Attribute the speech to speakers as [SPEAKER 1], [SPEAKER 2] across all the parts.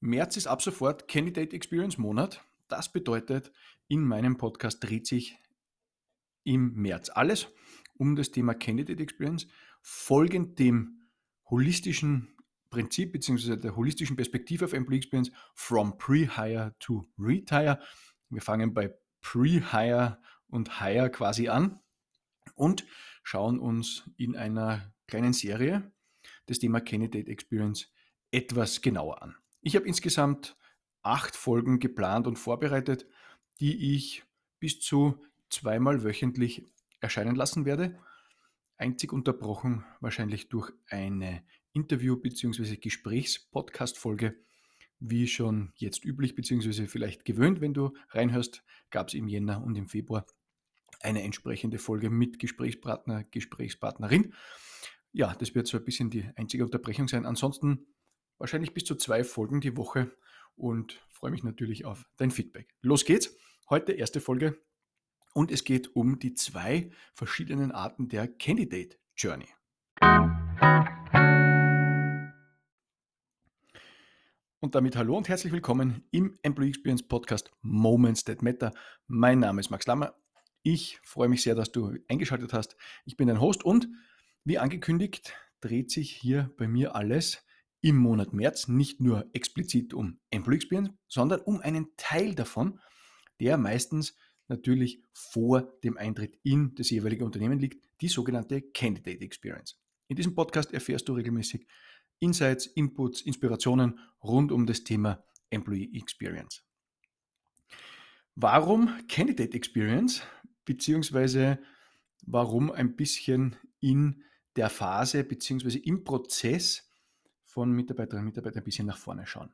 [SPEAKER 1] März ist ab sofort Candidate Experience Monat. Das bedeutet, in meinem Podcast dreht sich im März alles um das Thema Candidate Experience, folgend dem holistischen Prinzip bzw. der holistischen Perspektive auf Employee Experience from Pre-Hire to Retire. Wir fangen bei Pre-Hire und Hire quasi an und schauen uns in einer kleinen Serie das Thema Candidate Experience etwas genauer an. Ich habe insgesamt acht Folgen geplant und vorbereitet, die ich bis zu zweimal wöchentlich erscheinen lassen werde. Einzig unterbrochen wahrscheinlich durch eine Interview- bzw. Gesprächs-Podcast-Folge, wie schon jetzt üblich bzw. vielleicht gewöhnt, wenn du reinhörst, gab es im Jänner und im Februar eine entsprechende Folge mit Gesprächspartner, Gesprächspartnerin. Ja, das wird so ein bisschen die einzige Unterbrechung sein. Ansonsten wahrscheinlich bis zu zwei Folgen die Woche und freue mich natürlich auf dein Feedback. Los geht's. Heute erste Folge und es geht um die zwei verschiedenen Arten der Candidate Journey. Und damit hallo und herzlich willkommen im Employee Experience Podcast Moments That Matter. Mein Name ist Max Lammer. Ich freue mich sehr, dass du eingeschaltet hast. Ich bin dein Host und wie angekündigt dreht sich hier bei mir alles im Monat März nicht nur explizit um Employee Experience, sondern um einen Teil davon, der meistens natürlich vor dem Eintritt in das jeweilige Unternehmen liegt, die sogenannte Candidate Experience. In diesem Podcast erfährst du regelmäßig Insights, Inputs, Inspirationen rund um das Thema Employee Experience. Warum Candidate Experience? Beziehungsweise warum ein bisschen in der Phase beziehungsweise im Prozess von Mitarbeiterinnen und Mitarbeitern ein bisschen nach vorne schauen.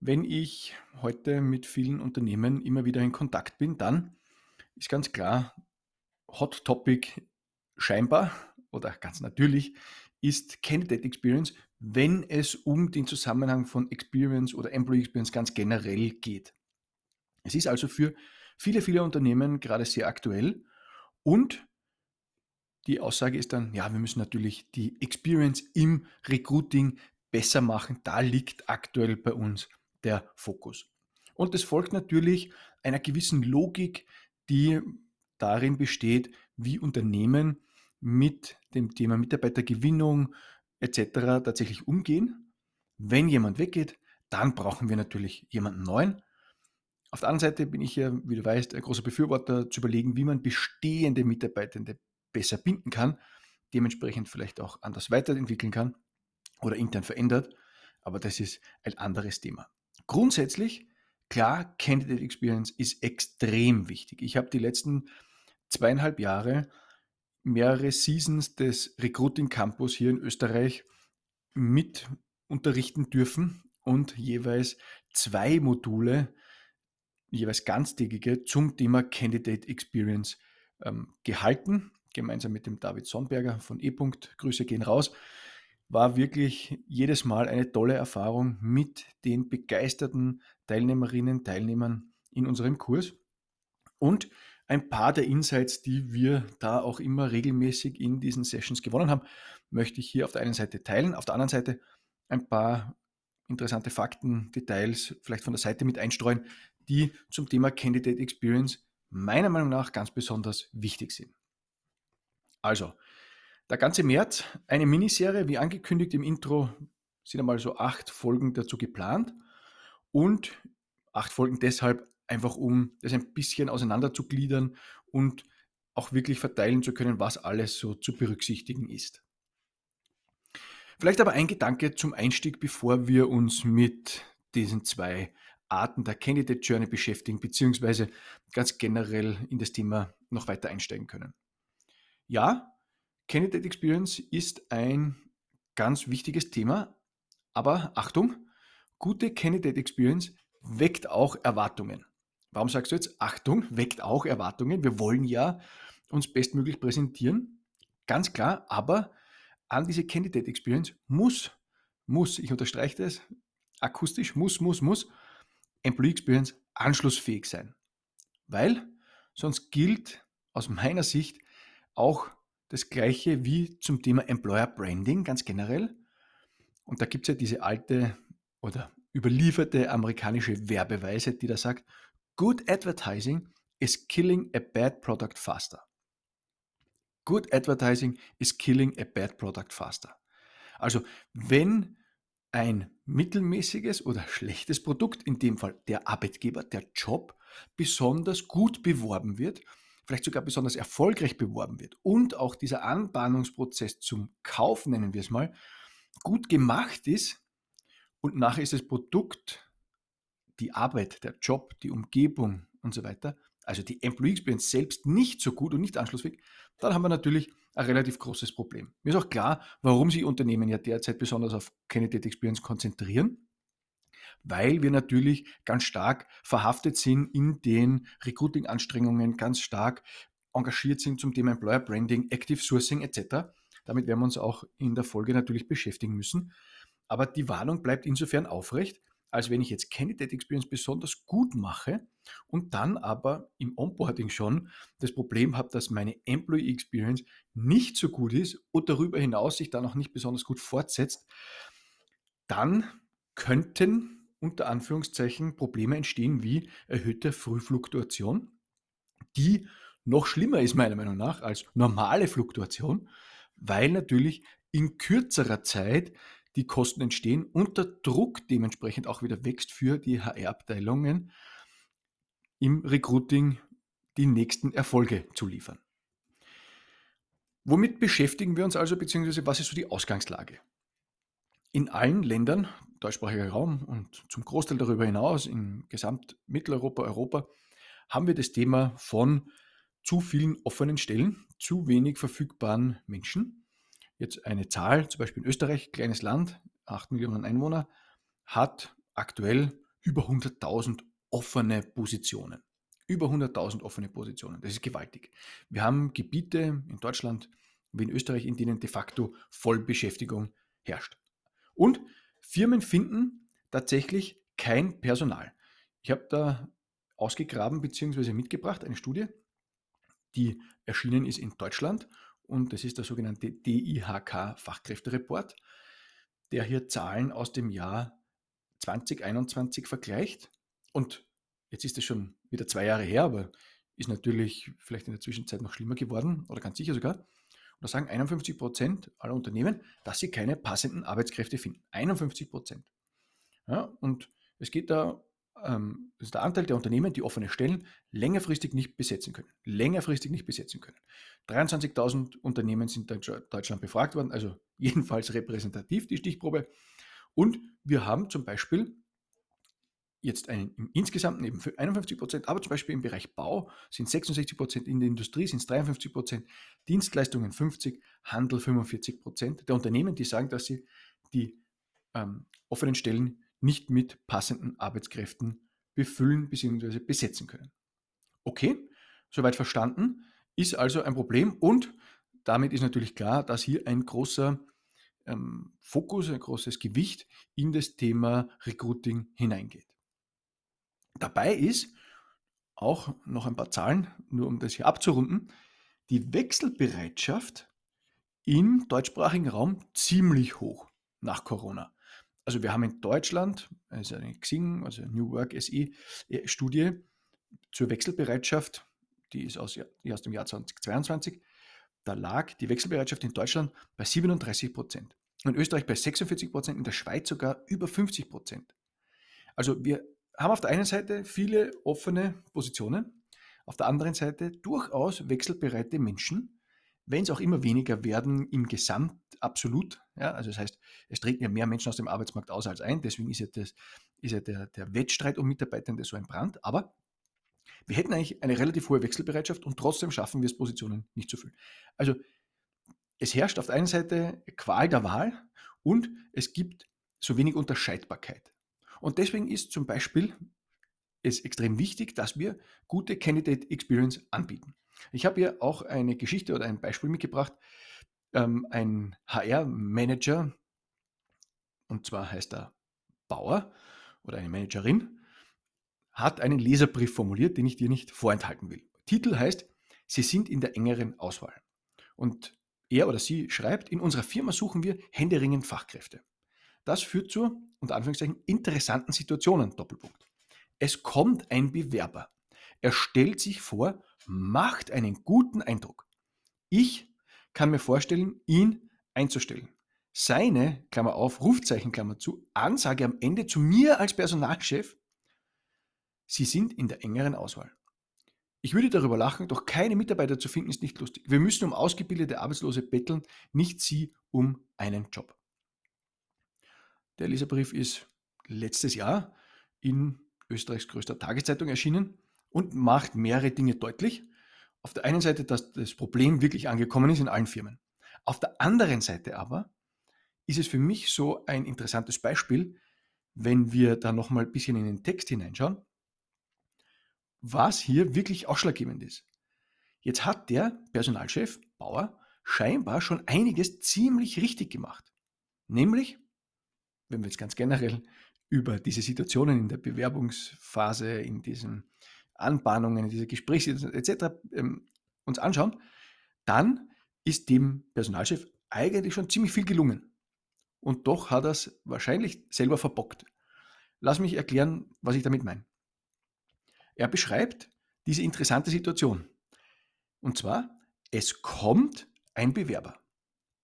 [SPEAKER 1] Wenn ich heute mit vielen Unternehmen immer wieder in Kontakt bin, dann ist ganz klar, Hot Topic scheinbar oder ganz natürlich ist Candidate Experience, wenn es um den Zusammenhang von Experience oder Employee Experience ganz generell geht. Es ist also für viele, viele Unternehmen gerade sehr aktuell und die Aussage ist dann, ja, wir müssen natürlich die Experience im Recruiting besser machen. Da liegt aktuell bei uns der Fokus. Und es folgt natürlich einer gewissen Logik, die darin besteht, wie Unternehmen mit dem Thema Mitarbeitergewinnung etc. tatsächlich umgehen. Wenn jemand weggeht, dann brauchen wir natürlich jemanden neuen. Auf der anderen Seite bin ich ja, wie du weißt, ein großer Befürworter zu überlegen, wie man bestehende Mitarbeitende besser binden kann, dementsprechend vielleicht auch anders weiterentwickeln kann oder intern verändert. Aber das ist ein anderes Thema. Grundsätzlich, klar, Candidate Experience ist extrem wichtig. Ich habe die letzten zweieinhalb Jahre mehrere Seasons des Recruiting Campus hier in Österreich mit unterrichten dürfen und jeweils zwei Module, jeweils ganztägige, zum Thema Candidate Experience ähm, gehalten gemeinsam mit dem David Sonnberger von E. Grüße gehen raus. War wirklich jedes Mal eine tolle Erfahrung mit den begeisterten Teilnehmerinnen, Teilnehmern in unserem Kurs. Und ein paar der Insights, die wir da auch immer regelmäßig in diesen Sessions gewonnen haben, möchte ich hier auf der einen Seite teilen, auf der anderen Seite ein paar interessante Fakten, Details vielleicht von der Seite mit einstreuen, die zum Thema Candidate Experience meiner Meinung nach ganz besonders wichtig sind. Also, der ganze März, eine Miniserie, wie angekündigt im Intro, sind einmal so acht Folgen dazu geplant. Und acht Folgen deshalb einfach, um das ein bisschen auseinander zu gliedern und auch wirklich verteilen zu können, was alles so zu berücksichtigen ist. Vielleicht aber ein Gedanke zum Einstieg, bevor wir uns mit diesen zwei Arten der Candidate Journey beschäftigen, beziehungsweise ganz generell in das Thema noch weiter einsteigen können. Ja, Candidate Experience ist ein ganz wichtiges Thema, aber Achtung, gute Candidate Experience weckt auch Erwartungen. Warum sagst du jetzt Achtung, weckt auch Erwartungen? Wir wollen ja uns bestmöglich präsentieren, ganz klar, aber an diese Candidate Experience muss, muss, ich unterstreiche das, akustisch, muss, muss, muss Employee Experience anschlussfähig sein. Weil sonst gilt aus meiner Sicht auch das gleiche wie zum Thema Employer Branding ganz generell. Und da gibt es ja diese alte oder überlieferte amerikanische Werbeweise, die da sagt, Good advertising is killing a bad product faster. Good advertising is killing a bad product faster. Also wenn ein mittelmäßiges oder schlechtes Produkt, in dem Fall der Arbeitgeber, der Job, besonders gut beworben wird, vielleicht sogar besonders erfolgreich beworben wird und auch dieser Anbahnungsprozess zum Kauf, nennen wir es mal, gut gemacht ist und nachher ist das Produkt, die Arbeit, der Job, die Umgebung und so weiter, also die Employee Experience selbst nicht so gut und nicht anschlussfähig, dann haben wir natürlich ein relativ großes Problem. Mir ist auch klar, warum sich Unternehmen ja derzeit besonders auf Candidate Experience konzentrieren, weil wir natürlich ganz stark verhaftet sind in den Recruiting-Anstrengungen, ganz stark engagiert sind zum Thema Employer Branding, Active Sourcing etc. Damit werden wir uns auch in der Folge natürlich beschäftigen müssen. Aber die Warnung bleibt insofern aufrecht, als wenn ich jetzt Candidate Experience besonders gut mache und dann aber im Onboarding schon das Problem habe, dass meine Employee Experience nicht so gut ist und darüber hinaus sich dann auch nicht besonders gut fortsetzt, dann könnten unter Anführungszeichen Probleme entstehen wie erhöhte Frühfluktuation, die noch schlimmer ist meiner Meinung nach als normale Fluktuation, weil natürlich in kürzerer Zeit die Kosten entstehen und der Druck dementsprechend auch wieder wächst für die HR-Abteilungen im Recruiting die nächsten Erfolge zu liefern. Womit beschäftigen wir uns also, beziehungsweise was ist so die Ausgangslage? In allen Ländern, deutschsprachiger Raum und zum Großteil darüber hinaus, in gesamt Mitteleuropa, Europa, haben wir das Thema von zu vielen offenen Stellen, zu wenig verfügbaren Menschen Jetzt eine Zahl, zum Beispiel in Österreich, kleines Land, 8 Millionen Einwohner, hat aktuell über 100.000 offene Positionen. Über 100.000 offene Positionen. Das ist gewaltig. Wir haben Gebiete in Deutschland wie in Österreich, in denen de facto Vollbeschäftigung herrscht. Und Firmen finden tatsächlich kein Personal. Ich habe da ausgegraben bzw. mitgebracht eine Studie, die erschienen ist in Deutschland und das ist der sogenannte DIHK Fachkräftereport, der hier Zahlen aus dem Jahr 2021 vergleicht. Und jetzt ist es schon wieder zwei Jahre her, aber ist natürlich vielleicht in der Zwischenzeit noch schlimmer geworden oder ganz sicher sogar. Da sagen 51 Prozent aller Unternehmen, dass sie keine passenden Arbeitskräfte finden. 51 Prozent. Ja, und es geht da ähm, ist der Anteil der Unternehmen, die offene Stellen längerfristig nicht besetzen können. Längerfristig nicht besetzen können. 23.000 Unternehmen sind in Deutschland befragt worden, also jedenfalls repräsentativ die Stichprobe. Und wir haben zum Beispiel jetzt einen, im insgesamt eben für 51 Prozent, aber zum Beispiel im Bereich Bau sind 66 Prozent, in der Industrie sind es 53 Prozent, Dienstleistungen 50, Handel 45 Prozent der Unternehmen, die sagen, dass sie die ähm, offenen Stellen nicht mit passenden Arbeitskräften befüllen bzw. besetzen können. Okay, soweit verstanden, ist also ein Problem und damit ist natürlich klar, dass hier ein großer ähm, Fokus, ein großes Gewicht in das Thema Recruiting hineingeht. Dabei ist auch noch ein paar Zahlen, nur um das hier abzurunden, die Wechselbereitschaft im deutschsprachigen Raum ziemlich hoch nach Corona also wir haben in Deutschland, also eine Xing, also New Work SE äh, Studie zur Wechselbereitschaft, die ist aus, die aus dem Jahr 2022, da lag die Wechselbereitschaft in Deutschland bei 37 Prozent. In Österreich bei 46 Prozent, in der Schweiz sogar über 50 Prozent. Also wir haben auf der einen Seite viele offene Positionen, auf der anderen Seite durchaus wechselbereite Menschen, wenn es auch immer weniger werden im Gesamt absolut. Ja, also das heißt, es treten ja mehr Menschen aus dem Arbeitsmarkt aus als ein. Deswegen ist ja, das, ist ja der, der Wettstreit um Mitarbeitende so ein Brand. Aber wir hätten eigentlich eine relativ hohe Wechselbereitschaft und trotzdem schaffen wir es, Positionen nicht zu füllen. Also es herrscht auf der einen Seite Qual der Wahl und es gibt so wenig Unterscheidbarkeit. Und deswegen ist zum Beispiel es extrem wichtig, dass wir gute Candidate Experience anbieten. Ich habe hier auch eine Geschichte oder ein Beispiel mitgebracht. Ähm, ein HR-Manager, und zwar heißt er Bauer oder eine Managerin, hat einen Leserbrief formuliert, den ich dir nicht vorenthalten will. Titel heißt, Sie sind in der engeren Auswahl. Und er oder sie schreibt, in unserer Firma suchen wir händeringend Fachkräfte. Das führt zu, unter Anführungszeichen, interessanten Situationen, Doppelpunkt. Es kommt ein Bewerber. Er stellt sich vor, macht einen guten Eindruck. Ich kann mir vorstellen, ihn einzustellen. Seine, Klammer auf, Rufzeichen, Klammer zu, Ansage am Ende zu mir als Personalchef, Sie sind in der engeren Auswahl. Ich würde darüber lachen, doch keine Mitarbeiter zu finden ist nicht lustig. Wir müssen um ausgebildete Arbeitslose betteln, nicht sie um einen Job. Der Leserbrief ist letztes Jahr in Österreichs größter Tageszeitung erschienen und macht mehrere Dinge deutlich. Auf der einen Seite, dass das Problem wirklich angekommen ist in allen Firmen. Auf der anderen Seite aber ist es für mich so ein interessantes Beispiel, wenn wir da nochmal ein bisschen in den Text hineinschauen, was hier wirklich ausschlaggebend ist. Jetzt hat der Personalchef Bauer scheinbar schon einiges ziemlich richtig gemacht. Nämlich, wenn wir jetzt ganz generell über diese Situationen in der Bewerbungsphase, in diesen Anbahnungen, in diese Gesprächssituationen etc. Ähm, uns anschauen, dann ist dem Personalchef eigentlich schon ziemlich viel gelungen. Und doch hat er es wahrscheinlich selber verbockt. Lass mich erklären, was ich damit meine. Er beschreibt diese interessante Situation. Und zwar, es kommt ein Bewerber.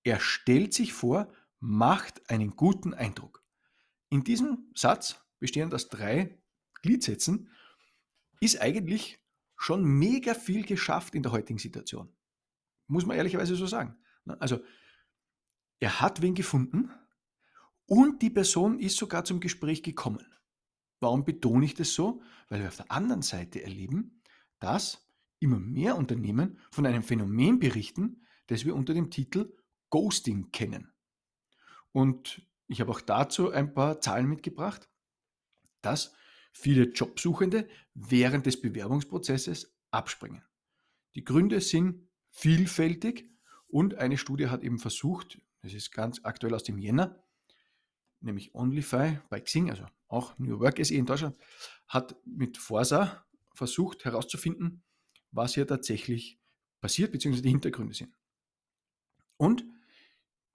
[SPEAKER 1] Er stellt sich vor, macht einen guten Eindruck. In diesem Satz, bestehend aus drei Gliedsätzen, ist eigentlich schon mega viel geschafft in der heutigen Situation. Muss man ehrlicherweise so sagen. Also, er hat wen gefunden und die Person ist sogar zum Gespräch gekommen. Warum betone ich das so? Weil wir auf der anderen Seite erleben, dass immer mehr Unternehmen von einem Phänomen berichten, das wir unter dem Titel Ghosting kennen. Und ich habe auch dazu ein paar Zahlen mitgebracht, dass viele Jobsuchende während des Bewerbungsprozesses abspringen. Die Gründe sind vielfältig und eine Studie hat eben versucht, das ist ganz aktuell aus dem Jänner, nämlich OnlyFi bei Xing, also auch New Work SE in Deutschland, hat mit Forsa versucht herauszufinden, was hier tatsächlich passiert, beziehungsweise die Hintergründe sind. Und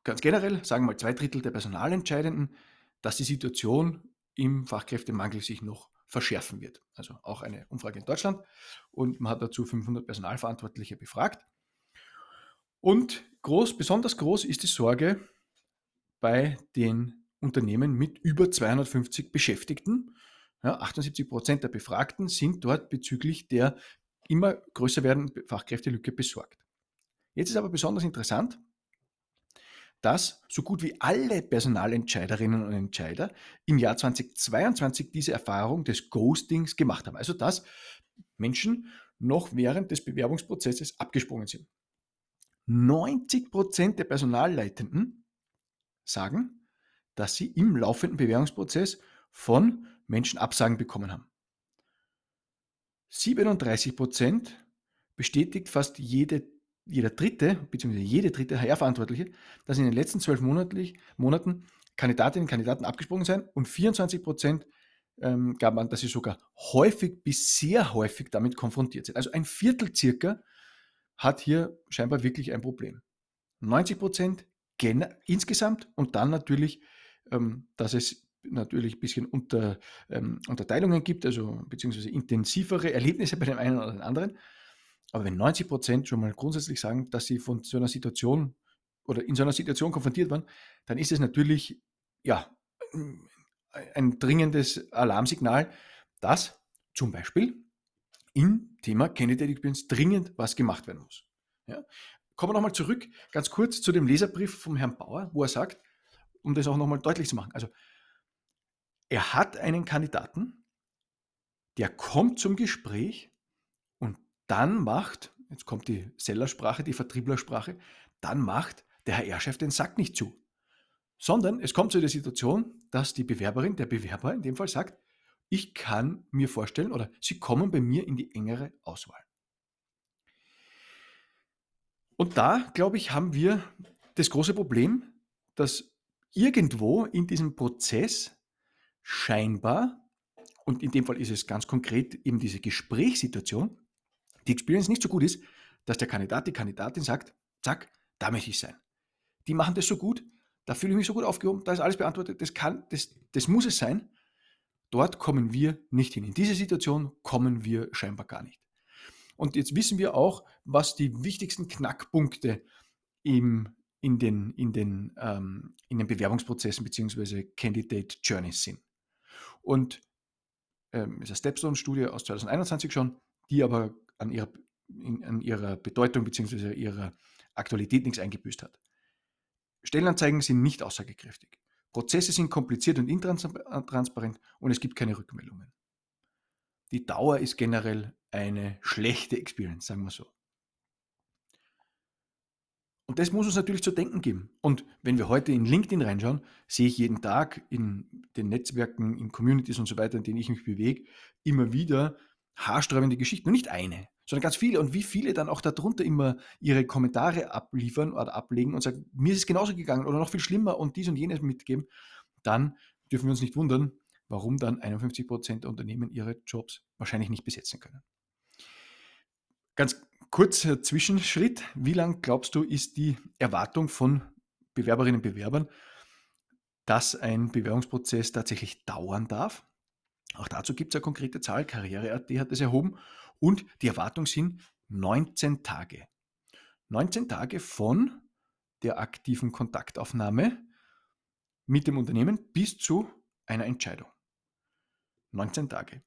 [SPEAKER 1] ganz generell sagen mal zwei Drittel der Personalentscheidenden, dass die Situation im Fachkräftemangel sich noch verschärfen wird. Also auch eine Umfrage in Deutschland. Und man hat dazu 500 Personalverantwortliche befragt. Und groß, besonders groß ist die Sorge bei den Unternehmen mit über 250 Beschäftigten. Ja, 78 Prozent der Befragten sind dort bezüglich der immer größer werdenden Fachkräftelücke besorgt. Jetzt ist aber besonders interessant, dass so gut wie alle Personalentscheiderinnen und Entscheider im Jahr 2022 diese Erfahrung des Ghostings gemacht haben. Also dass Menschen noch während des Bewerbungsprozesses abgesprungen sind. 90 Prozent der Personalleitenden sagen, dass sie im laufenden Bewerbungsprozess von Menschen Absagen bekommen haben. 37 Prozent bestätigt fast jede, jeder dritte bzw. jede dritte HR-Verantwortliche, dass in den letzten zwölf Monaten Kandidatinnen und Kandidaten abgesprungen sind und 24 Prozent ähm, gab an, dass sie sogar häufig bis sehr häufig damit konfrontiert sind. Also ein Viertel circa hat hier scheinbar wirklich ein Problem. 90 Prozent insgesamt und dann natürlich ähm, dass es natürlich ein bisschen unter, ähm, Unterteilungen gibt, also beziehungsweise intensivere Erlebnisse bei dem einen oder dem anderen. Aber wenn 90 Prozent schon mal grundsätzlich sagen, dass sie von so einer Situation oder in so einer Situation konfrontiert waren, dann ist es natürlich ja, ein dringendes Alarmsignal, dass zum Beispiel im Thema Candidate Experience dringend was gemacht werden muss. Ja? Kommen wir nochmal zurück, ganz kurz zu dem Leserbrief vom Herrn Bauer, wo er sagt, um das auch nochmal deutlich zu machen. Also, er hat einen Kandidaten, der kommt zum Gespräch dann macht, jetzt kommt die Sellersprache, die Vertrieblersprache, dann macht der HR-Chef den Sack nicht zu. Sondern es kommt zu der Situation, dass die Bewerberin, der Bewerber in dem Fall sagt, ich kann mir vorstellen oder Sie kommen bei mir in die engere Auswahl. Und da, glaube ich, haben wir das große Problem, dass irgendwo in diesem Prozess scheinbar, und in dem Fall ist es ganz konkret eben diese Gesprächssituation, die Experience nicht so gut ist, dass der Kandidat, die Kandidatin sagt, zack, da möchte ich sein. Die machen das so gut, da fühle ich mich so gut aufgehoben, da ist alles beantwortet, das, kann, das, das muss es sein. Dort kommen wir nicht hin. In diese Situation kommen wir scheinbar gar nicht. Und jetzt wissen wir auch, was die wichtigsten Knackpunkte im, in, den, in, den, ähm, in den Bewerbungsprozessen bzw. Candidate Journeys sind. Und ähm, ist eine Stepstone-Studie aus 2021 schon, die aber an ihrer, in, an ihrer Bedeutung bzw. ihrer Aktualität nichts eingebüßt hat. Stellenanzeigen sind nicht aussagekräftig. Prozesse sind kompliziert und intransparent und es gibt keine Rückmeldungen. Die Dauer ist generell eine schlechte Experience, sagen wir so. Und das muss uns natürlich zu denken geben. Und wenn wir heute in LinkedIn reinschauen, sehe ich jeden Tag in den Netzwerken, in Communities und so weiter, in denen ich mich bewege, immer wieder haarsträubende Geschichten. Und nicht eine, sondern ganz viele. Und wie viele dann auch darunter immer ihre Kommentare abliefern oder ablegen und sagen, mir ist es genauso gegangen oder noch viel schlimmer und dies und jenes mitgeben, dann dürfen wir uns nicht wundern, warum dann 51 Prozent der Unternehmen ihre Jobs wahrscheinlich nicht besetzen können. Ganz kurzer Zwischenschritt. Wie lang glaubst du, ist die Erwartung von Bewerberinnen und Bewerbern, dass ein Bewerbungsprozess tatsächlich dauern darf? Auch dazu gibt es eine konkrete Zahl. Karriere.at hat es erhoben. Und die Erwartung sind 19 Tage. 19 Tage von der aktiven Kontaktaufnahme mit dem Unternehmen bis zu einer Entscheidung. 19 Tage.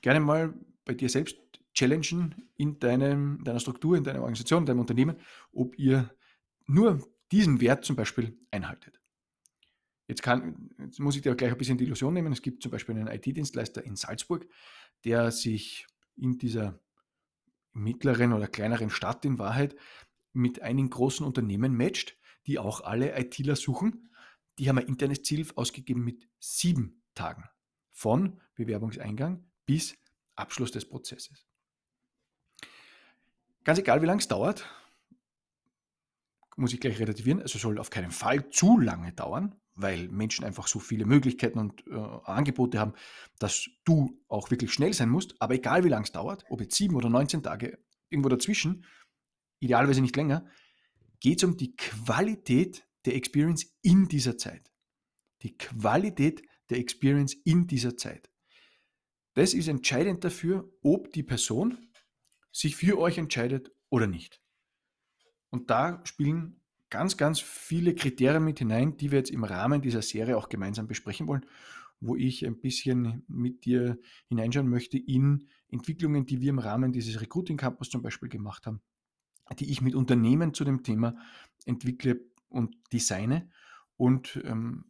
[SPEAKER 1] Gerne mal bei dir selbst challengen in deinem, deiner Struktur, in deiner Organisation, in deinem Unternehmen, ob ihr nur diesen Wert zum Beispiel einhaltet. Jetzt, kann, jetzt muss ich dir auch gleich ein bisschen die Illusion nehmen. Es gibt zum Beispiel einen IT-Dienstleister in Salzburg, der sich in dieser mittleren oder kleineren Stadt in Wahrheit mit einigen großen Unternehmen matcht, die auch alle ITler suchen. Die haben ein internes Ziel ausgegeben mit sieben Tagen von Bewerbungseingang bis Abschluss des Prozesses. Ganz egal, wie lange es dauert, muss ich gleich relativieren. Also soll auf keinen Fall zu lange dauern, weil Menschen einfach so viele Möglichkeiten und äh, Angebote haben, dass du auch wirklich schnell sein musst. Aber egal wie lange es dauert, ob jetzt sieben oder 19 Tage, irgendwo dazwischen, idealerweise nicht länger, geht es um die Qualität der Experience in dieser Zeit. Die Qualität der Experience in dieser Zeit. Das ist entscheidend dafür, ob die Person sich für euch entscheidet oder nicht. Und da spielen ganz, ganz viele Kriterien mit hinein, die wir jetzt im Rahmen dieser Serie auch gemeinsam besprechen wollen, wo ich ein bisschen mit dir hineinschauen möchte in Entwicklungen, die wir im Rahmen dieses Recruiting Campus zum Beispiel gemacht haben, die ich mit Unternehmen zu dem Thema entwickle und designe und ähm,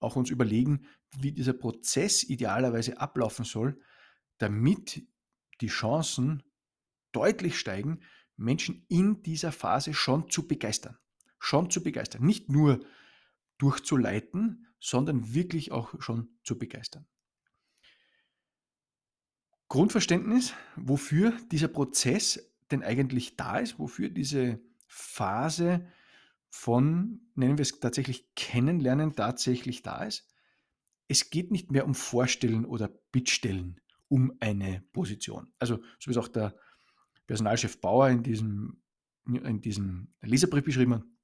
[SPEAKER 1] auch uns überlegen, wie dieser Prozess idealerweise ablaufen soll, damit die Chancen deutlich steigen, Menschen in dieser Phase schon zu begeistern. Schon zu begeistern. Nicht nur durchzuleiten, sondern wirklich auch schon zu begeistern. Grundverständnis, wofür dieser Prozess denn eigentlich da ist, wofür diese Phase von, nennen wir es tatsächlich Kennenlernen, tatsächlich da ist. Es geht nicht mehr um Vorstellen oder Bittstellen um eine Position. Also, so wie es auch der Personalchef Bauer in diesem, in diesem Leserbrief beschrieben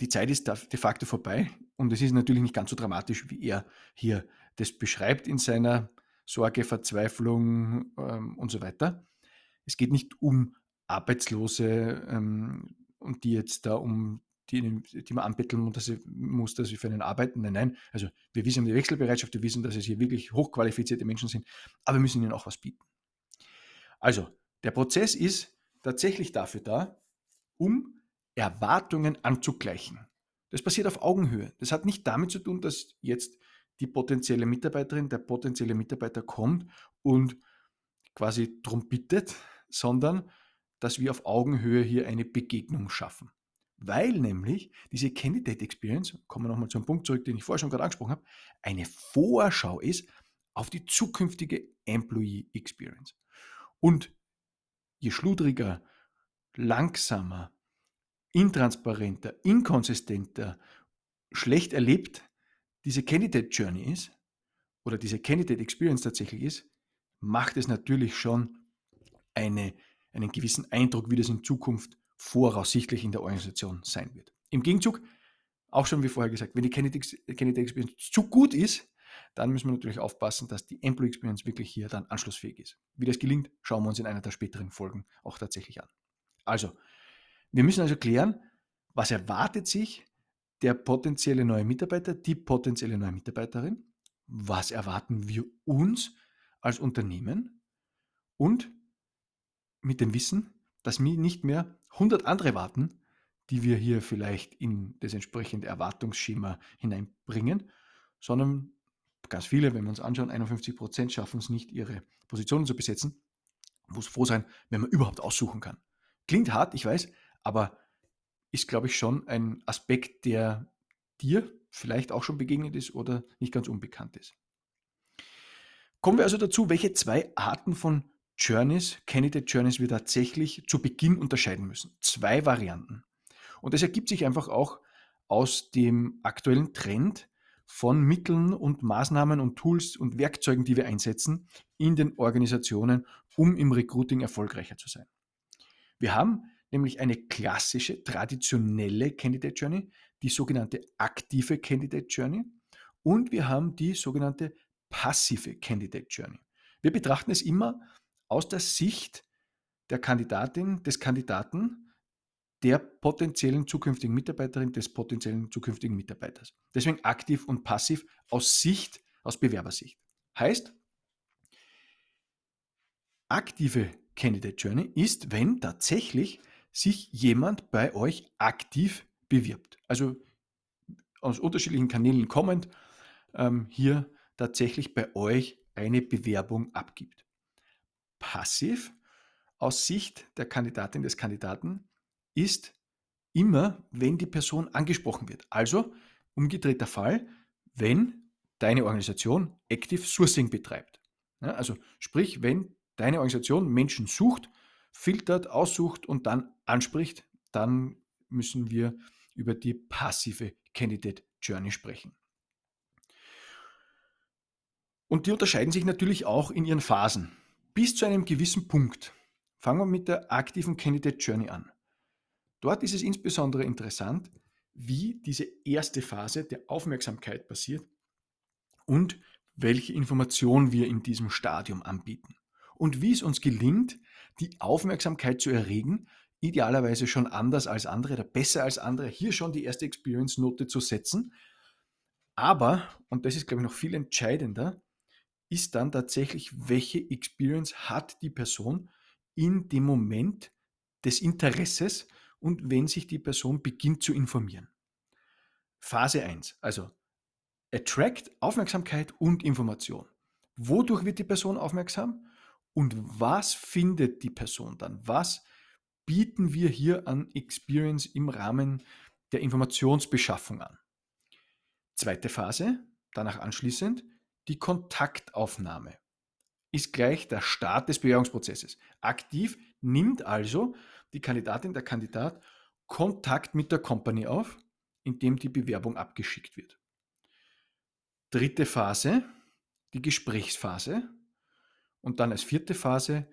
[SPEAKER 1] die Zeit ist de facto vorbei und es ist natürlich nicht ganz so dramatisch, wie er hier das beschreibt in seiner Sorge, Verzweiflung ähm, und so weiter. Es geht nicht um Arbeitslose ähm, und die jetzt da um die, die man anbetteln dass sie, muss, dass sie für einen arbeiten. Nein, nein. Also wir wissen um die Wechselbereitschaft, wir wissen, dass es hier wirklich hochqualifizierte Menschen sind, aber wir müssen ihnen auch was bieten. Also, der Prozess ist tatsächlich dafür da, um Erwartungen anzugleichen. Das passiert auf Augenhöhe. Das hat nicht damit zu tun, dass jetzt die potenzielle Mitarbeiterin, der potenzielle Mitarbeiter kommt und quasi drum bittet, sondern dass wir auf Augenhöhe hier eine Begegnung schaffen. Weil nämlich diese Candidate Experience, kommen wir nochmal zum Punkt zurück, den ich vorher schon gerade angesprochen habe, eine Vorschau ist auf die zukünftige Employee Experience. Und je schludriger, langsamer, intransparenter, inkonsistenter, schlecht erlebt diese Candidate Journey ist oder diese Candidate Experience tatsächlich ist, macht es natürlich schon eine, einen gewissen Eindruck, wie das in Zukunft voraussichtlich in der Organisation sein wird. Im Gegenzug auch schon wie vorher gesagt, wenn die Candidate Experience zu gut ist, dann müssen wir natürlich aufpassen, dass die Employee Experience wirklich hier dann anschlussfähig ist. Wie das gelingt, schauen wir uns in einer der späteren Folgen auch tatsächlich an. Also, wir müssen also klären, was erwartet sich der potenzielle neue Mitarbeiter, die potenzielle neue Mitarbeiterin, was erwarten wir uns als Unternehmen und mit dem Wissen, dass mir nicht mehr 100 andere warten, die wir hier vielleicht in das entsprechende Erwartungsschema hineinbringen, sondern ganz viele, wenn wir uns anschauen, 51 Prozent schaffen es nicht, ihre Positionen zu besetzen. Muss froh sein, wenn man überhaupt aussuchen kann. Klingt hart, ich weiß, aber ist, glaube ich, schon ein Aspekt, der dir vielleicht auch schon begegnet ist oder nicht ganz unbekannt ist. Kommen wir also dazu, welche zwei Arten von Journeys, Candidate Journeys wir tatsächlich zu Beginn unterscheiden müssen. Zwei Varianten. Und das ergibt sich einfach auch aus dem aktuellen Trend von Mitteln und Maßnahmen und Tools und Werkzeugen, die wir einsetzen in den Organisationen, um im Recruiting erfolgreicher zu sein. Wir haben nämlich eine klassische, traditionelle Candidate Journey, die sogenannte aktive Candidate Journey und wir haben die sogenannte passive Candidate Journey. Wir betrachten es immer aus der Sicht der Kandidatin, des Kandidaten, der potenziellen zukünftigen Mitarbeiterin, des potenziellen zukünftigen Mitarbeiters. Deswegen aktiv und passiv aus Sicht, aus Bewerbersicht. Heißt, aktive Candidate Journey ist, wenn tatsächlich sich jemand bei euch aktiv bewirbt. Also aus unterschiedlichen Kanälen kommend ähm, hier tatsächlich bei euch eine Bewerbung abgibt. Passiv aus Sicht der Kandidatin des Kandidaten ist immer, wenn die Person angesprochen wird. Also umgedrehter Fall, wenn deine Organisation Active Sourcing betreibt. Ja, also sprich, wenn deine Organisation Menschen sucht, filtert, aussucht und dann anspricht, dann müssen wir über die passive Candidate Journey sprechen. Und die unterscheiden sich natürlich auch in ihren Phasen. Bis zu einem gewissen Punkt. Fangen wir mit der aktiven Candidate Journey an. Dort ist es insbesondere interessant, wie diese erste Phase der Aufmerksamkeit passiert und welche Informationen wir in diesem Stadium anbieten. Und wie es uns gelingt, die Aufmerksamkeit zu erregen, idealerweise schon anders als andere oder besser als andere, hier schon die erste Experience-Note zu setzen. Aber, und das ist, glaube ich, noch viel entscheidender, ist dann tatsächlich, welche Experience hat die Person in dem Moment des Interesses und wenn sich die Person beginnt zu informieren. Phase 1, also Attract, Aufmerksamkeit und Information. Wodurch wird die Person aufmerksam und was findet die Person dann? Was bieten wir hier an Experience im Rahmen der Informationsbeschaffung an? Zweite Phase, danach anschließend, die Kontaktaufnahme ist gleich der Start des Bewerbungsprozesses. Aktiv nimmt also die Kandidatin, der Kandidat Kontakt mit der Company auf, indem die Bewerbung abgeschickt wird. Dritte Phase, die Gesprächsphase. Und dann als vierte Phase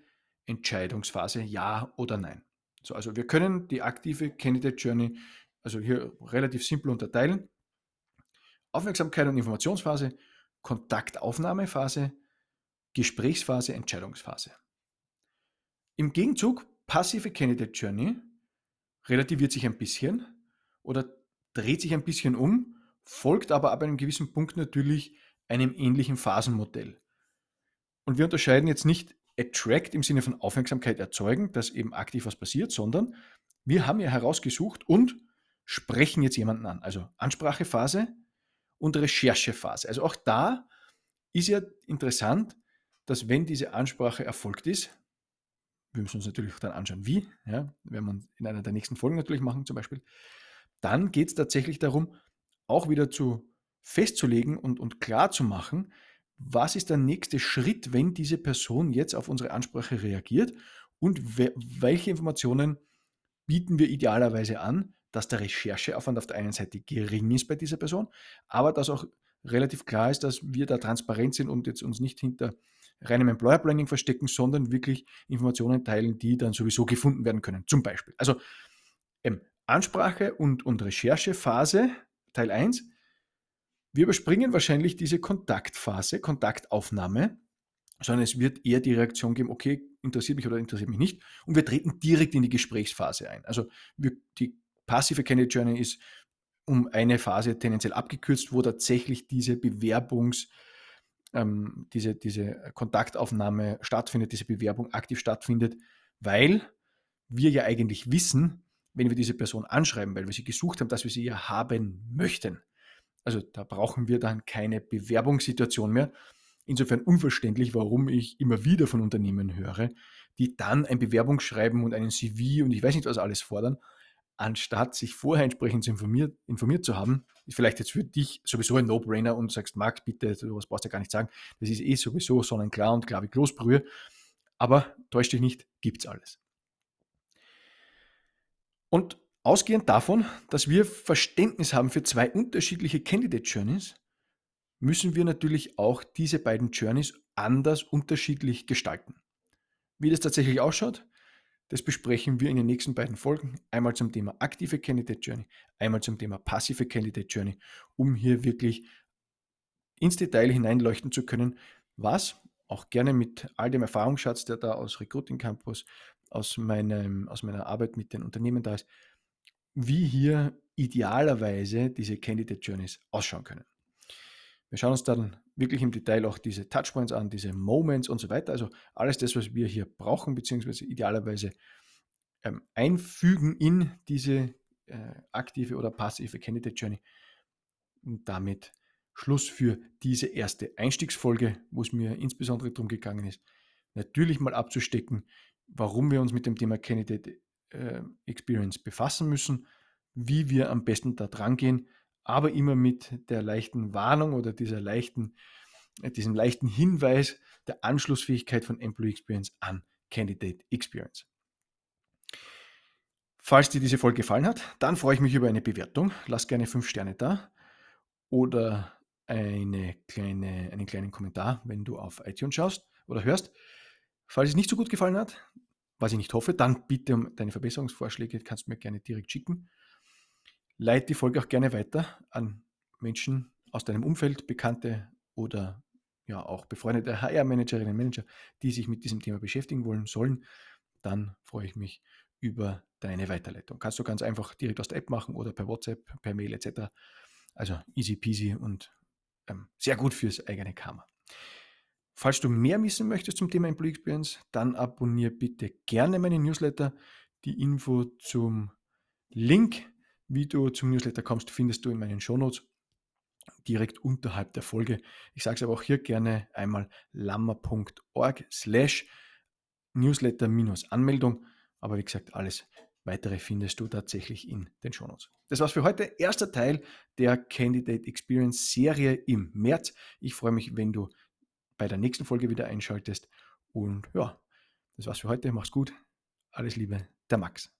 [SPEAKER 1] Entscheidungsphase, ja oder nein. So, also wir können die aktive Candidate Journey also hier relativ simpel unterteilen. Aufmerksamkeit und Informationsphase, Kontaktaufnahmephase, Gesprächsphase, Entscheidungsphase. Im Gegenzug passive Candidate Journey relativiert sich ein bisschen oder dreht sich ein bisschen um, folgt aber ab einem gewissen Punkt natürlich einem ähnlichen Phasenmodell. Und wir unterscheiden jetzt nicht Attract im Sinne von Aufmerksamkeit erzeugen, dass eben aktiv was passiert, sondern wir haben ja herausgesucht und sprechen jetzt jemanden an. Also Ansprachephase und Recherchephase. Also auch da ist ja interessant, dass wenn diese Ansprache erfolgt ist, wir müssen uns natürlich dann anschauen, wie, ja, werden wir in einer der nächsten Folgen natürlich machen zum Beispiel, dann geht es tatsächlich darum, auch wieder zu festzulegen und, und klar zu machen, was ist der nächste Schritt, wenn diese Person jetzt auf unsere Ansprache reagiert und we welche Informationen bieten wir idealerweise an, dass der Rechercheaufwand auf der einen Seite gering ist bei dieser Person, aber dass auch relativ klar ist, dass wir da transparent sind und jetzt uns nicht hinter reinem Employer Branding verstecken, sondern wirklich Informationen teilen, die dann sowieso gefunden werden können. Zum Beispiel. Also ähm, Ansprache und, und Recherchephase Teil 1. Wir überspringen wahrscheinlich diese Kontaktphase, Kontaktaufnahme, sondern es wird eher die Reaktion geben, okay, interessiert mich oder interessiert mich nicht. Und wir treten direkt in die Gesprächsphase ein. Also wir, die passive Candidate Journey ist um eine Phase tendenziell abgekürzt, wo tatsächlich diese Bewerbungs- ähm, diese, diese Kontaktaufnahme stattfindet, diese Bewerbung aktiv stattfindet, weil wir ja eigentlich wissen, wenn wir diese Person anschreiben, weil wir sie gesucht haben, dass wir sie ja haben möchten. Also da brauchen wir dann keine Bewerbungssituation mehr. Insofern unverständlich, warum ich immer wieder von Unternehmen höre, die dann ein Bewerbungsschreiben und einen CV und ich weiß nicht was alles fordern, anstatt sich vorher entsprechend informiert, informiert zu haben, ist vielleicht jetzt für dich sowieso ein No-Brainer und sagst, Max, bitte, sowas brauchst du gar nicht sagen. Das ist eh sowieso sonnenklar und klar wie Kloßbrühe. Aber täusch dich nicht, gibt's alles. Und ausgehend davon, dass wir Verständnis haben für zwei unterschiedliche Candidate Journeys, müssen wir natürlich auch diese beiden Journeys anders unterschiedlich gestalten. Wie das tatsächlich ausschaut, das besprechen wir in den nächsten beiden Folgen. Einmal zum Thema aktive Candidate Journey, einmal zum Thema passive Candidate Journey, um hier wirklich ins Detail hineinleuchten zu können, was auch gerne mit all dem Erfahrungsschatz, der da aus Recruiting Campus, aus, meinem, aus meiner Arbeit mit den Unternehmen da ist, wie hier idealerweise diese Candidate Journeys ausschauen können. Wir schauen uns dann wirklich im Detail auch diese Touchpoints an, diese Moments und so weiter. Also alles das, was wir hier brauchen, beziehungsweise idealerweise ähm, einfügen in diese äh, aktive oder passive Candidate Journey. Und damit Schluss für diese erste Einstiegsfolge, wo es mir insbesondere darum gegangen ist, natürlich mal abzustecken, warum wir uns mit dem Thema Candidate äh, Experience befassen müssen, wie wir am besten da dran gehen, aber immer mit der leichten Warnung oder dieser leichten, äh, diesem leichten Hinweis der Anschlussfähigkeit von Employee Experience an Candidate Experience. Falls dir diese Folge gefallen hat, dann freue ich mich über eine Bewertung. Lass gerne fünf Sterne da oder eine kleine, einen kleinen Kommentar, wenn du auf iTunes schaust oder hörst. Falls es nicht so gut gefallen hat, was ich nicht hoffe, dann bitte um deine Verbesserungsvorschläge, kannst du mir gerne direkt schicken. Leite die Folge auch gerne weiter an Menschen aus deinem Umfeld, Bekannte oder ja auch befreundete HR-Managerinnen und Manager, die sich mit diesem Thema beschäftigen wollen sollen. Dann freue ich mich über deine Weiterleitung. Kannst du ganz einfach direkt aus der App machen oder per WhatsApp, per Mail etc. Also easy peasy und ähm, sehr gut fürs eigene Karma. Falls du mehr wissen möchtest zum Thema Employee Experience, dann abonniere bitte gerne meinen Newsletter. Die Info zum Link wie du zum Newsletter kommst, findest du in meinen Shownotes direkt unterhalb der Folge. Ich sage es aber auch hier gerne einmal lammer.org slash Newsletter-Anmeldung. Aber wie gesagt, alles weitere findest du tatsächlich in den Shownotes. Das war's für heute. Erster Teil der Candidate Experience Serie im März. Ich freue mich, wenn du bei der nächsten Folge wieder einschaltest. Und ja, das war's für heute. Mach's gut. Alles Liebe, der Max.